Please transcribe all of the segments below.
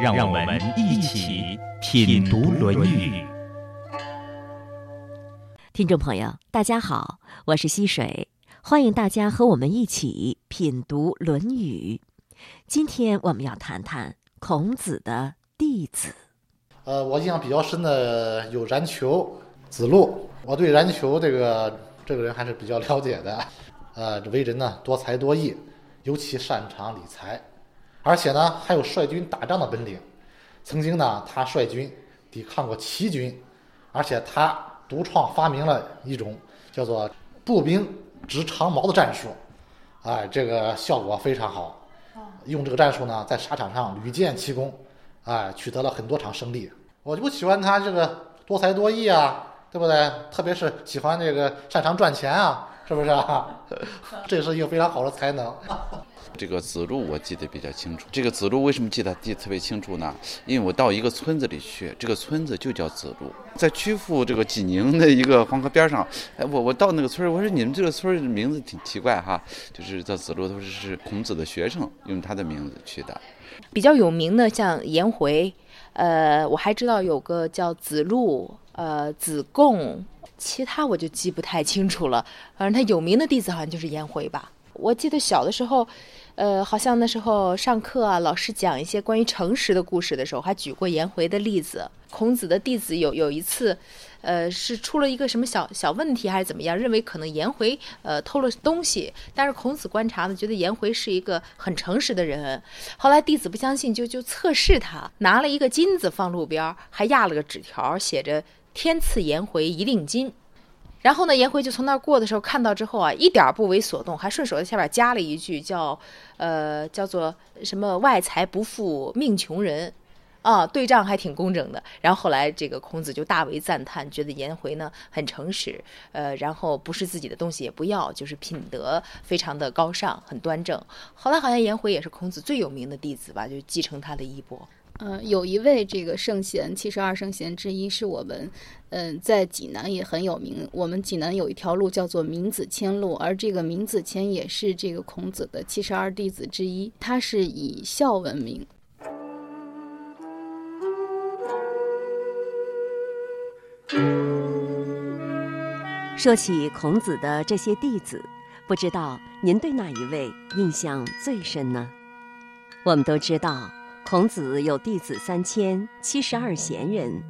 让我们一起品读《论语》。听众朋友，大家好，我是溪水，欢迎大家和我们一起品读《论语》。今天我们要谈谈孔子的弟子。呃，我印象比较深的有冉求、子路。我对冉求这个这个人还是比较了解的。呃，这为人呢多才多艺，尤其擅长理财。而且呢，还有率军打仗的本领。曾经呢，他率军抵抗过齐军，而且他独创发明了一种叫做步兵执长矛的战术。哎，这个效果非常好。用这个战术呢，在沙场上屡建奇功，哎，取得了很多场胜利。我就不喜欢他这个多才多艺啊，对不对？特别是喜欢这个擅长赚钱啊，是不是啊？这是一个非常好的才能。这个子路我记得比较清楚。这个子路为什么记得记特别清楚呢？因为我到一个村子里去，这个村子就叫子路，在曲阜这个济宁的一个黄河边上。哎，我我到那个村儿，我说你们这个村儿名字挺奇怪哈，就是叫子路，都是是孔子的学生用他的名字取的。比较有名的像颜回，呃，我还知道有个叫子路，呃，子贡，其他我就记不太清楚了。反正他有名的弟子好像就是颜回吧。我记得小的时候。呃，好像那时候上课啊，老师讲一些关于诚实的故事的时候，还举过颜回的例子。孔子的弟子有有一次，呃，是出了一个什么小小问题还是怎么样，认为可能颜回呃偷了东西，但是孔子观察呢，觉得颜回是一个很诚实的人。后来弟子不相信，就就测试他，拿了一个金子放路边，还压了个纸条，写着“天赐颜回一锭金”。然后呢，颜回就从那儿过的时候，看到之后啊，一点不为所动，还顺手在下边加了一句，叫，呃，叫做什么“外财不富命穷人”，啊，对仗还挺工整的。然后后来这个孔子就大为赞叹，觉得颜回呢很诚实，呃，然后不是自己的东西也不要，就是品德非常的高尚，很端正。后来好像颜回也是孔子最有名的弟子吧，就继承他的衣钵。呃，有一位这个圣贤，七十二圣贤之一，是我们，嗯，在济南也很有名。我们济南有一条路叫做闵子骞路，而这个闵子骞也是这个孔子的七十二弟子之一。他是以孝闻名。说起孔子的这些弟子，不知道您对哪一位印象最深呢？我们都知道。孔子有弟子三千七十二贤人，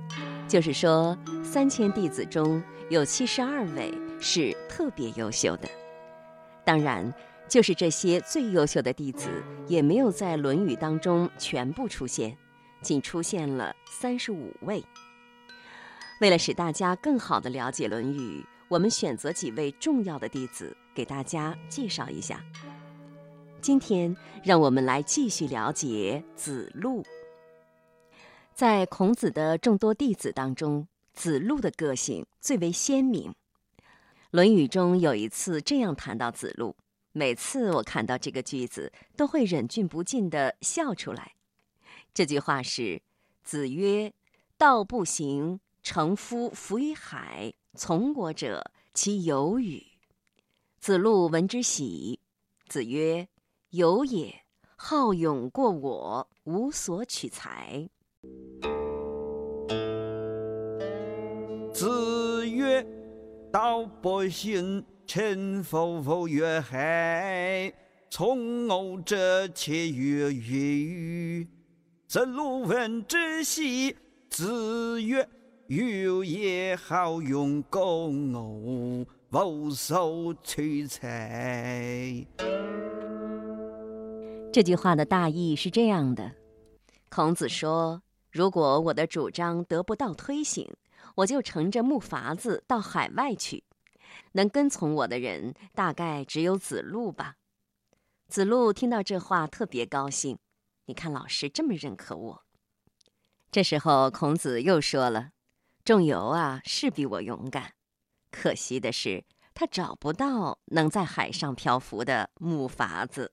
就是说，三千弟子中有七十二位是特别优秀的。当然，就是这些最优秀的弟子，也没有在《论语》当中全部出现，仅出现了三十五位。为了使大家更好地了解《论语》，我们选择几位重要的弟子给大家介绍一下。今天，让我们来继续了解子路。在孔子的众多弟子当中，子路的个性最为鲜明。《论语》中有一次这样谈到子路，每次我看到这个句子，都会忍俊不禁地笑出来。这句话是：“子曰，道不行，乘夫浮于海，从国者其有与？”子路闻之喜。子曰。有也，好勇过我，无所取材。子曰：“道不行，乘夫浮于海，从吾者且与与？”子路闻之喜。子曰：“有也，好勇过我，无所取材。”这句话的大意是这样的：孔子说，如果我的主张得不到推行，我就乘着木筏子到海外去。能跟从我的人，大概只有子路吧。子路听到这话特别高兴。你看，老师这么认可我。这时候，孔子又说了：“仲由啊是比我勇敢，可惜的是他找不到能在海上漂浮的木筏子。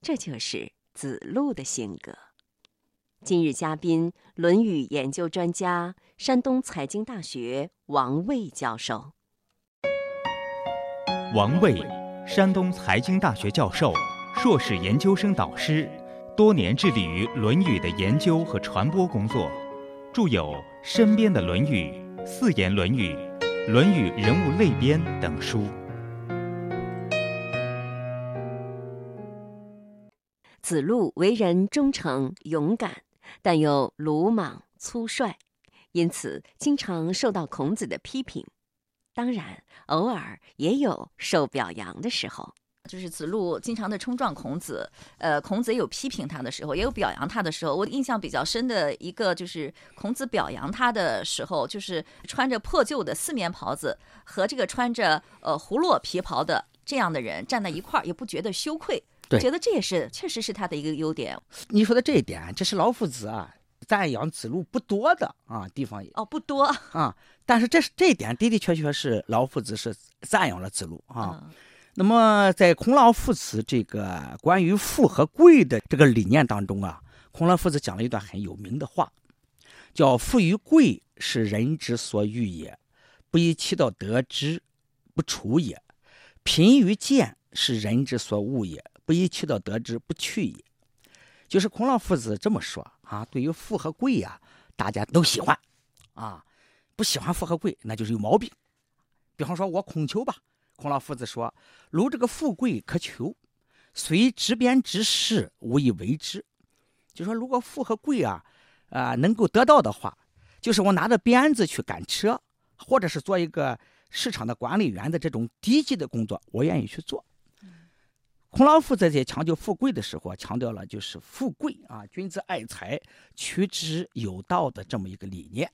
这就是子路的性格。今日嘉宾，《论语》研究专家、山东财经大学王卫教授。王卫，山东财经大学教授、硕士研究生导师，多年致力于《论语》的研究和传播工作，著有《身边的论语》《四言论语》《论语人物类编》等书。子路为人忠诚勇敢，但又鲁莽粗率，因此经常受到孔子的批评。当然，偶尔也有受表扬的时候。就是子路经常的冲撞孔子，呃，孔子有批评他的时候，也有表扬他的时候。我印象比较深的一个就是孔子表扬他的时候，就是穿着破旧的四面袍子和这个穿着呃胡落皮袍的这样的人站在一块儿，也不觉得羞愧，对觉得这也是确实是他的一个优点。你说的这一点，这是老夫子啊赞扬子路不多的啊地方哦，不多啊，但是这是这一点的的确确是老夫子是赞扬了子路啊。嗯那么在孔老夫子这个关于富和贵的这个理念当中啊，孔老夫子讲了一段很有名的话，叫“富与贵是人之所欲也，不以其道得之，不处也；贫与贱是人之所恶也，不以其道得之，不去也。”就是孔老夫子这么说啊，对于富和贵呀、大家都喜欢啊，不喜欢富和贵，那就是有毛病。比方说，我孔求吧。孔老夫子说：“如这个富贵可求，虽执鞭之事，无以为之。”就说如果富和贵啊，啊、能够得到的话，就是我拿着鞭子去赶车，或者是做一个市场的管理员的这种低级的工作，我愿意去做。孔老夫子在强调富贵的时候，强调了就是富贵啊，君子爱财，取之有道的这么一个理念。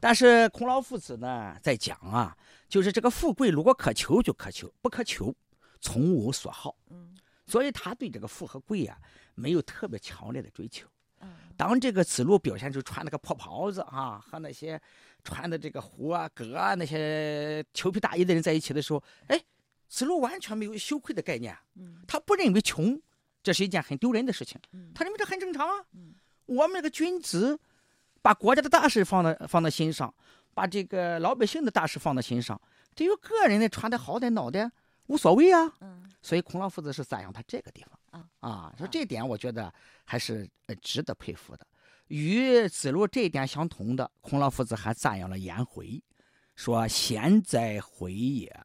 但是孔老夫子呢，在讲啊，就是这个富贵如果可求就可求，不可求，从无所好。嗯所以他对这个富和贵啊，没有特别强烈的追求。嗯当这个子路表现出穿那个破袍子啊，和那些穿的这个胡啊、革啊那些裘皮大衣的人在一起的时候，哎，子路完全没有羞愧的概念，嗯他不认为穷这是一件很丢人的事情，嗯他认为这很正常啊。嗯我们这个君子，把国家的大事放在放在心上，把这个老百姓的大事放在心上，至于个人的穿的好歹脑袋无所谓啊。嗯所以孔老夫子是赞扬他这个地方啊啊，说这点我觉得还是呃值得佩服的。与子路这一点相同的，孔老夫子还赞扬了颜回，说贤哉回也！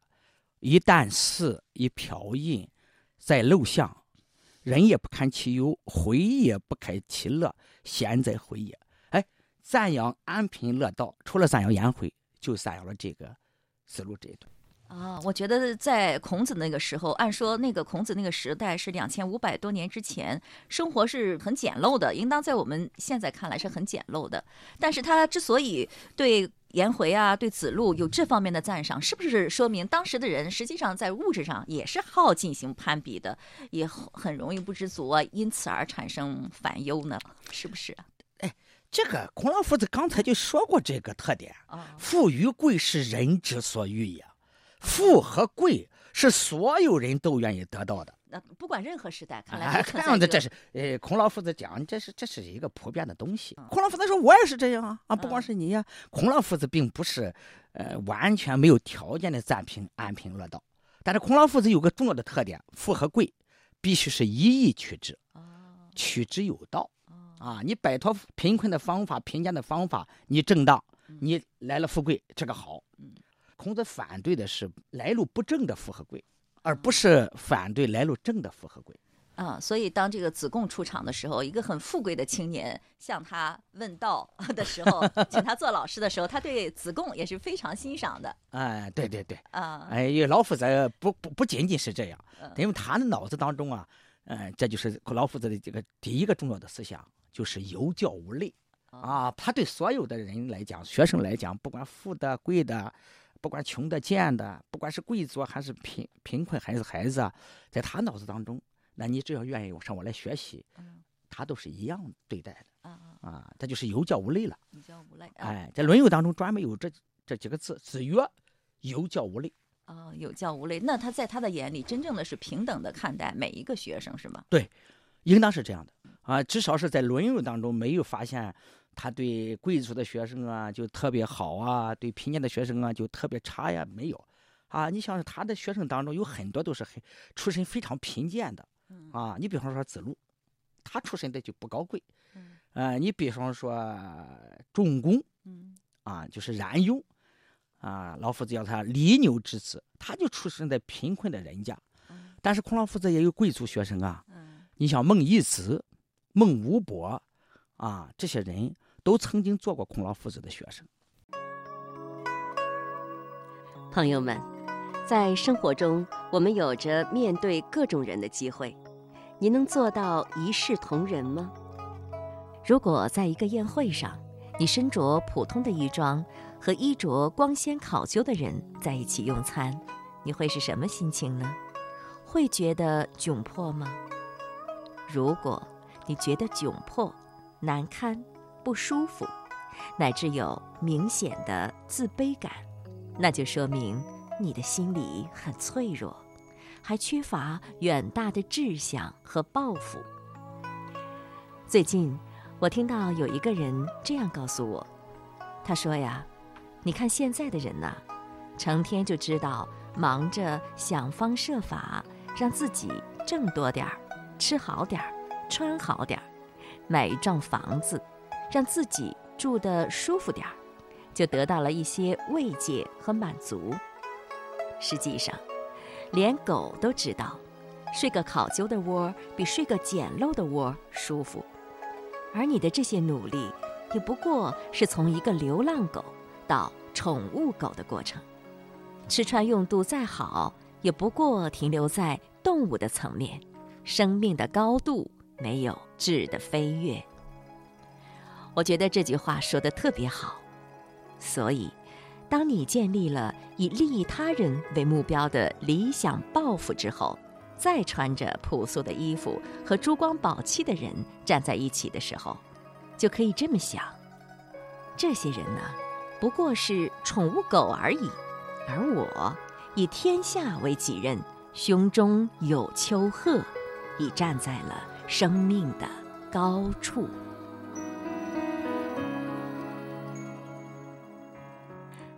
一旦似，一瓢饮，在陋巷，人也不堪其忧，回也不堪其乐，贤哉回也！哎，赞扬安贫乐道，除了赞扬颜回，就赞扬了这个子路这一段。啊，我觉得在孔子那个时候，按说那个孔子那个时代是两千五百多年之前，生活是很简陋的，应当在我们现在看来是很简陋的。但是他之所以对颜回啊、对子路有这方面的赞赏，是不是说明当时的人实际上在物质上也是好进行攀比的，也很容易不知足啊，因此而产生烦忧呢？是不是哎？这个孔老夫子刚才就说过这个特点，啊，富与贵是人之所欲也，富和贵是所有人都愿意得到的。那不管任何时代，看来看样子这是呃，孔老夫子讲，这是这是一个普遍的东西嗯。孔老夫子说，我也是这样啊啊，不光嗯是你呀、孔老夫子并不是呃完全没有条件的赞平安贫乐道，但是孔老夫子有个重要的特点，富和贵必须是一意取之，哦取之有道。哦啊，你摆脱贫困的方法、贫贱的方法，你正当，你来了富贵，这个好。嗯孔子反对的是来路不正的富和贵，而不是反对来路正的富和贵。啊，所以当这个子贡出场的时候，一个很富贵的青年向他问道 的时候，请他做老师的时候，他对子贡也是非常欣赏的哎，对对对，啊。哎，因为老夫子不不不仅仅是这样嗯，因为他的脑子当中啊，嗯、这就是老夫子的这个第一个重要的思想，就是有教无类。啊，他对所有的人来讲，学生来讲，不管富的贵的，不管穷的贱的，不管是贵族还是贫贫困还是孩子啊，在他脑子当中，那你只要愿意上我来学习，嗯他都是一样对待的啊，啊，这就是有教无类了。有教无类。啊、哎，在《论语》当中专门有这这几个字：子曰有教无类。哦，有教无类。那他在他的眼里，真正的是平等的看待每一个学生，是吗？对，应当是这样的啊。至少是在《论语》当中没有发现他对贵族的学生啊就特别好啊，对贫贱的学生啊就特别差呀，没有。啊，你像是他的学生当中有很多都是很出身非常贫贱的，啊，你比方说子路，他出身的就不高贵，嗯，呃，你比方说仲弓，嗯，啊，就是冉雍，啊，老夫子叫他犁牛之子，他就出生在贫困的人家，但是孔老夫子也有贵族学生啊，嗯，你像孟义子、孟武伯，啊，这些人都曾经做过孔老夫子的学生。朋友们。在生活中，我们有着面对各种人的机会。您能做到一视同仁吗？如果在一个宴会上，你身着普通的衣装，和衣着光鲜考究的人在一起用餐，你会是什么心情呢？会觉得窘迫吗？如果你觉得窘迫、难堪、不舒服，乃至有明显的自卑感，那就说明。你的心里很脆弱，还缺乏远大的志向和抱负。最近，我听到有一个人这样告诉我，他说呀：“你看现在的人呐，成天就知道忙着想方设法让自己挣多点儿，吃好点儿，穿好点儿，买一幢房子，让自己住得舒服点儿，就得到了一些慰藉和满足。”实际上，连狗都知道，睡个考究的窝比睡个简陋的窝舒服。而你的这些努力，也不过是从一个流浪狗到宠物狗的过程。吃穿用度再好，也不过停留在动物的层面，生命的高度没有质的飞跃。我觉得这句话说的特别好，所以。当你建立了以利益他人为目标的理想抱负之后，再穿着朴素的衣服和珠光宝气的人站在一起的时候，就可以这么想：这些人呢，不过是宠物狗而已，而我以天下为己任，胸中有丘壑，已站在了生命的高处。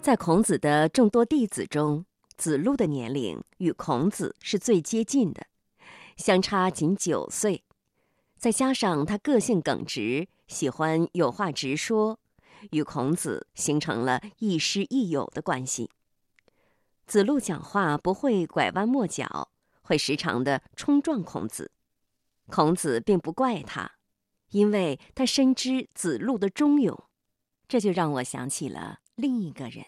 在孔子的众多弟子中，子路的年龄与孔子是最接近的，相差仅九岁。再加上他个性耿直，喜欢有话直说，与孔子形成了亦师亦友的关系。子路讲话不会拐弯抹角，会时常的冲撞孔子。孔子并不怪他，因为他深知子路的忠勇。这就让我想起了另一个人。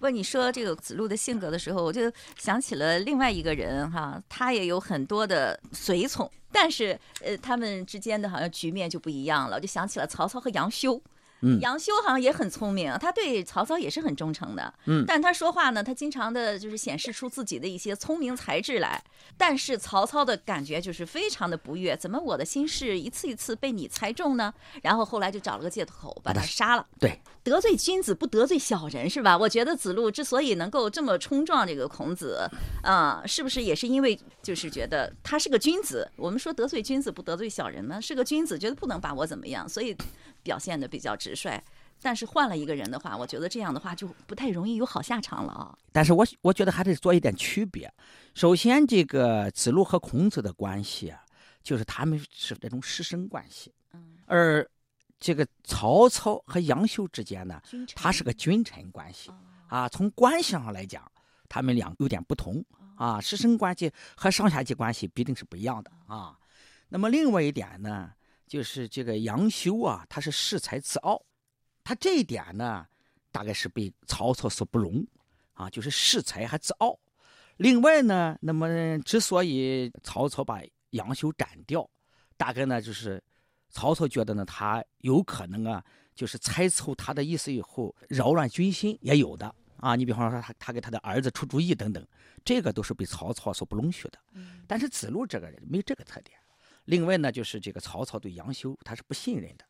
问你说这个子路的性格的时候，我就想起了另外一个人哈，他也有很多的随从，但是呃，他们之间的好像局面就不一样了。就想起了曹操和杨修。杨修好像也很聪明，他对曹操也是很忠诚的。嗯，但他说话呢，他经常的就是显示出自己的一些聪明才智来。但是曹操的感觉就是非常的不悦，怎么我的心事一次一次被你猜中呢？然后后来就找了个借口把他杀了。对，得罪君子不得罪小人是吧？我觉得子路之所以能够这么冲撞这个孔子，啊，是不是也是因为就是觉得他是个君子？我们说得罪君子不得罪小人呢，是个君子，觉得不能把我怎么样，所以。表现的比较直率，但是换了一个人的话，我觉得这样的话就不太容易有好下场了啊。但是我我觉得还得做一点区别。首先，这个子路和孔子的关系啊，就是他们是这种师生关系。嗯。而这个曹操和杨修之间呢，他是个君臣关系啊。从关系上来讲，他们俩有点不同啊。师生关系和上下级关系必定是不一样的啊。那么另外一点呢？就是这个杨修啊，他是恃才自傲，他这一点呢，大概是被曹操所不容啊，就是恃才还自傲。另外呢，那么之所以曹操把杨修斩掉，大概呢就是曹操觉得呢，他有可能啊，就是猜透他的意思以后扰乱军心也有的啊。你比方说他他给他的儿子出主意等等，这个都是被曹操所不容许的。但是子路这个人没这个特点。另外呢，就是这个曹操对杨修他是不信任的，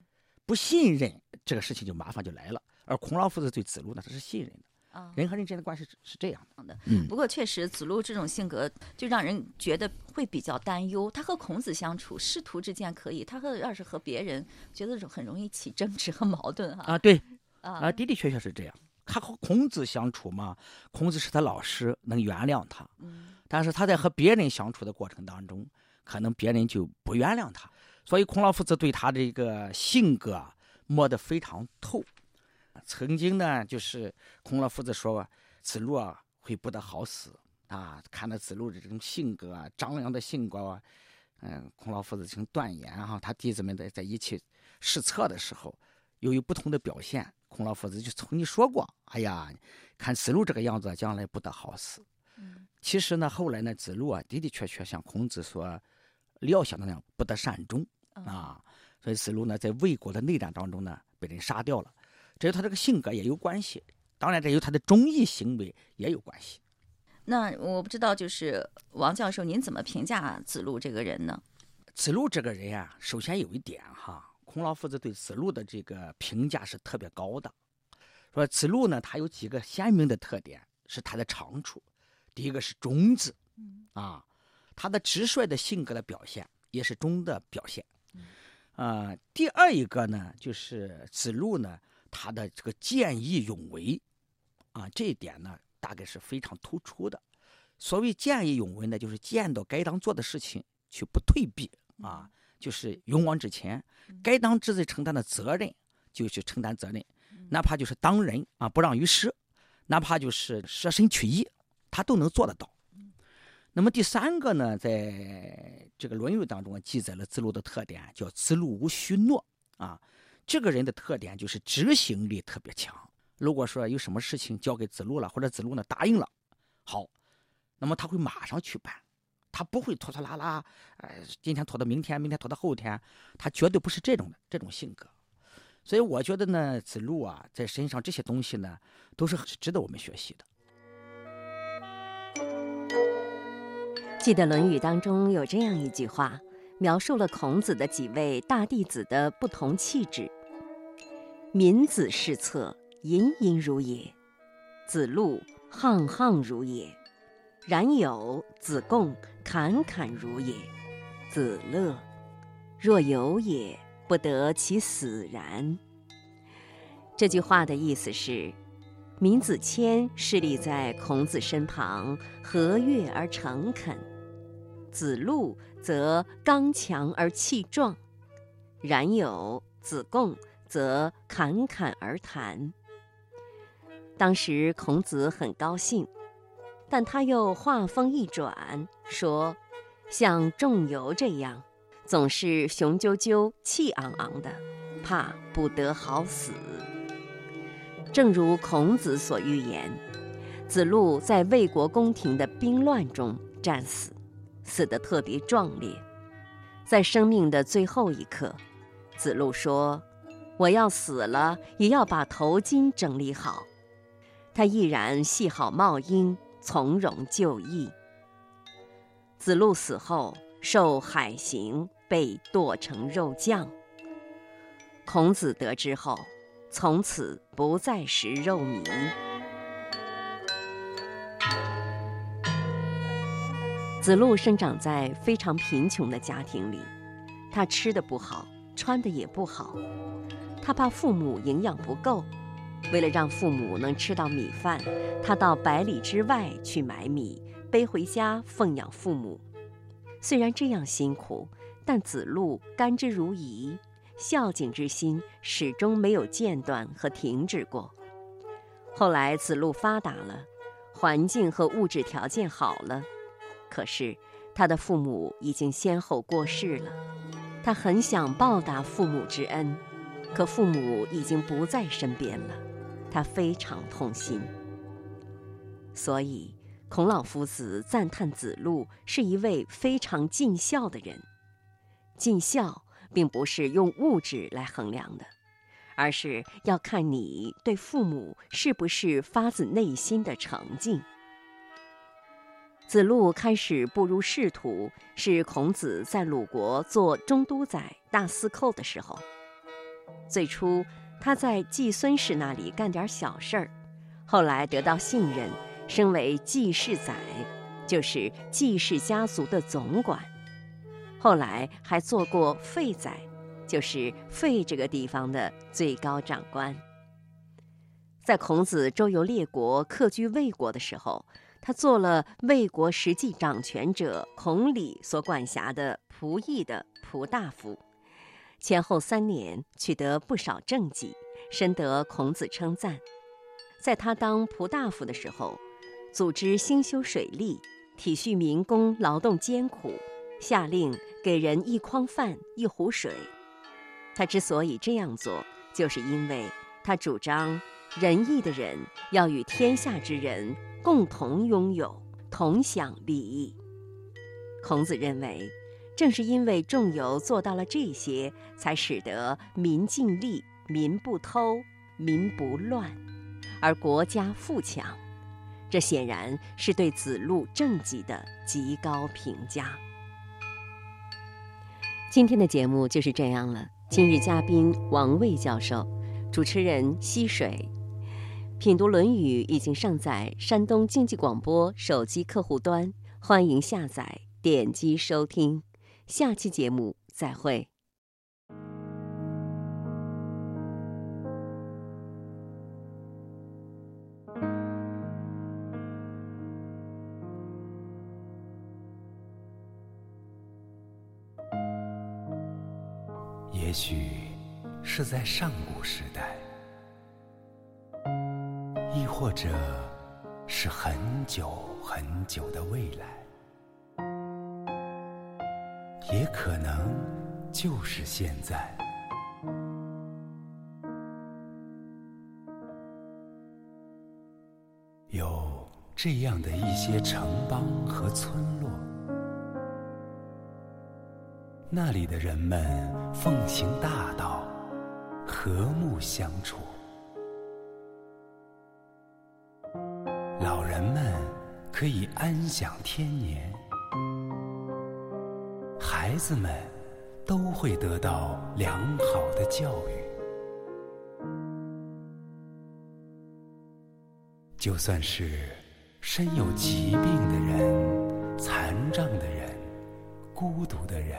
不信任，这个事情就麻烦就来了。而孔老夫子对子路呢，他是信任的。啊，人和人之间的关系是是这样的。嗯，不过确实子路这种性格就让人觉得会比较担忧。他和孔子相处，师徒之间可以；他和要是和别人，觉得很容易起争执和矛盾哈。啊，对，啊，的的确确是这样。他和孔子相处嘛，孔子是他老师，能原谅他。嗯，但是他在和别人相处的过程当中，可能别人就不原谅他。所以孔老夫子对他的一个性格摸得非常透。曾经呢，就是孔老夫子说子路啊会不得好死啊。看到子路的这种性格啊，张扬的性格啊，嗯，孔老夫子曾断言哈，他弟子们在在一起试策的时候，由于不同的表现，孔老夫子就曾经说过：“哎呀，看子路这个样子，将来不得好死。”嗯，其实呢，后来呢，子路啊的的确确像孔子所料想的那样，不得善终啊。所以子路呢，在魏国的内战当中呢，被人杀掉了。这与他这个性格也有关系，当然这与他的忠义行为也有关系。那我不知道，就是王教授，您怎么评价子路这个人呢？子路这个人啊，首先有一点哈，孔老夫子对子路的这个评价是特别高的，说子路呢，他有几个鲜明的特点，是他的长处。第一个是忠字，啊，他的直率的性格的表现也是忠的表现。啊，第二一个呢，就是子路呢。他的这个见义勇为，啊，这一点呢，大概是非常突出的。所谓见义勇为呢，就是见到该当做的事情去不退避啊，就是勇往直前。该当职责承担的责任就去承担责任，哪怕就是当人啊不让于师，哪怕就是舍身取义，他都能做得到。那么第三个呢，在这个《论语》当中记载了子路的特点，叫子路无虚诺啊。这个人的特点就是执行力特别强。如果说有什么事情交给子路了，或者子路呢答应了，好，那么他会马上去办，他不会拖拖拉拉，呃，今天拖到明天，明天拖到后天，他绝对不是这种的这种性格。所以我觉得呢，子路啊，在身上这些东西呢，都是值得我们学习的。记得《论语》当中有这样一句话，描述了孔子的几位大弟子的不同气质。民子是策，隐隐如也；子路沆沆如也；冉有、子贡侃侃如也；子乐若有也，不得其死然。这句话的意思是，闵子骞侍立在孔子身旁，和悦而诚恳；子路则刚强而气壮；冉有、子贡。则侃侃而谈。当时孔子很高兴，但他又话锋一转，说：“像仲由这样，总是雄赳赳、气昂昂的，怕不得好死。”正如孔子所预言，子路在魏国宫廷的兵乱中战死，死得特别壮烈。在生命的最后一刻，子路说。我要死了，也要把头巾整理好。他毅然系好帽缨，从容就义。子路死后受海刑，被剁成肉酱。孔子得知后，从此不再食肉糜。子路生长在非常贫穷的家庭里，他吃的不好，穿的也不好。他怕父母营养不够，为了让父母能吃到米饭，他到百里之外去买米，背回家奉养父母。虽然这样辛苦，但子路甘之如饴，孝敬之心始终没有间断和停止过。后来子路发达了，环境和物质条件好了，可是他的父母已经先后过世了，他很想报答父母之恩。可父母已经不在身边了，他非常痛心。所以，孔老夫子赞叹子路是一位非常尽孝的人。尽孝并不是用物质来衡量的，而是要看你对父母是不是发自内心的诚敬。子路开始步入仕途，是孔子在鲁国做中都宰、大司寇的时候。最初他在季孙氏那里干点小事儿，后来得到信任，升为季氏宰，就是季氏家族的总管。后来还做过费宰，就是费这个地方的最高长官。在孔子周游列国、客居魏国的时候，他做了魏国实际掌权者孔鲤所管辖的仆役的仆大夫，前后三年取得不少政绩，深得孔子称赞。在他当仆大夫的时候，组织兴修水利，体恤民工劳动艰苦，下令。给人一筐饭，一壶水。他之所以这样做，就是因为他主张仁义的人要与天下之人共同拥有、同享利益。孔子认为，正是因为仲由做到了这些，才使得民尽力、民不偷、民不乱，而国家富强。这显然是对子路政绩的极高评价。今天的节目就是这样了。今日嘉宾王卫教授，主持人溪水。品读《论语》已经上载山东经济广播手机客户端，欢迎下载点击收听。下期节目再会。也许是在上古时代，或者是很久很久的未来，也可能就是现在，有这样的一些城邦和村落。那里的人们奉行大道，和睦相处。老人们可以安享天年，孩子们都会得到良好的教育。就算是身有疾病的人、残障的人、孤独的人。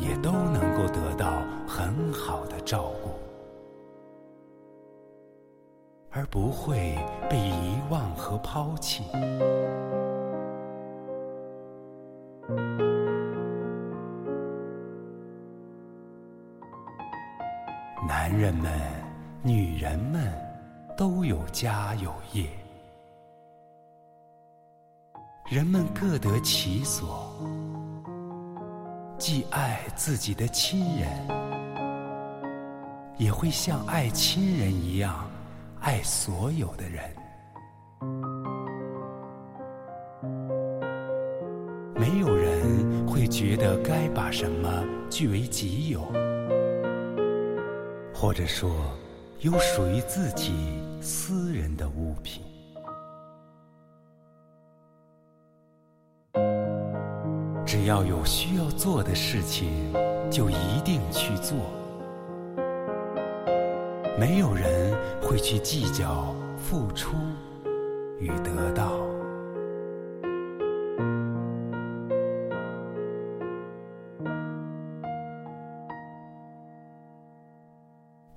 也都能够得到很好的照顾，而不会被遗忘和抛弃。男人们、女人们都有家有业，人们各得其所。既爱自己的亲人，也会像爱亲人一样爱所有的人。没有人会觉得该把什么据为己有，或者说有属于自己私人的物品。只要有需要做的事情，就一定去做。没有人会去计较付出与得到。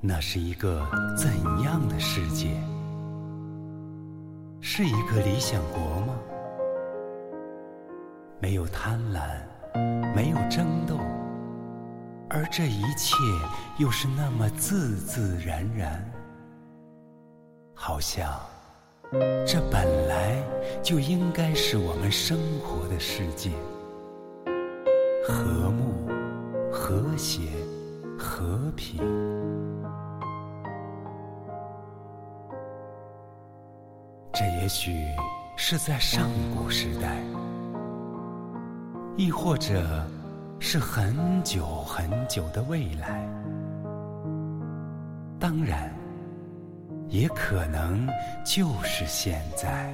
那是一个怎样的世界？是一个理想国吗？没有贪婪，没有争斗，而这一切又是那么自自然然，好像这本来就应该是我们生活的世界，和睦、和谐、和平。这也许是在上古时代。亦或者是很久很久的未来，当然，也可能就是现在。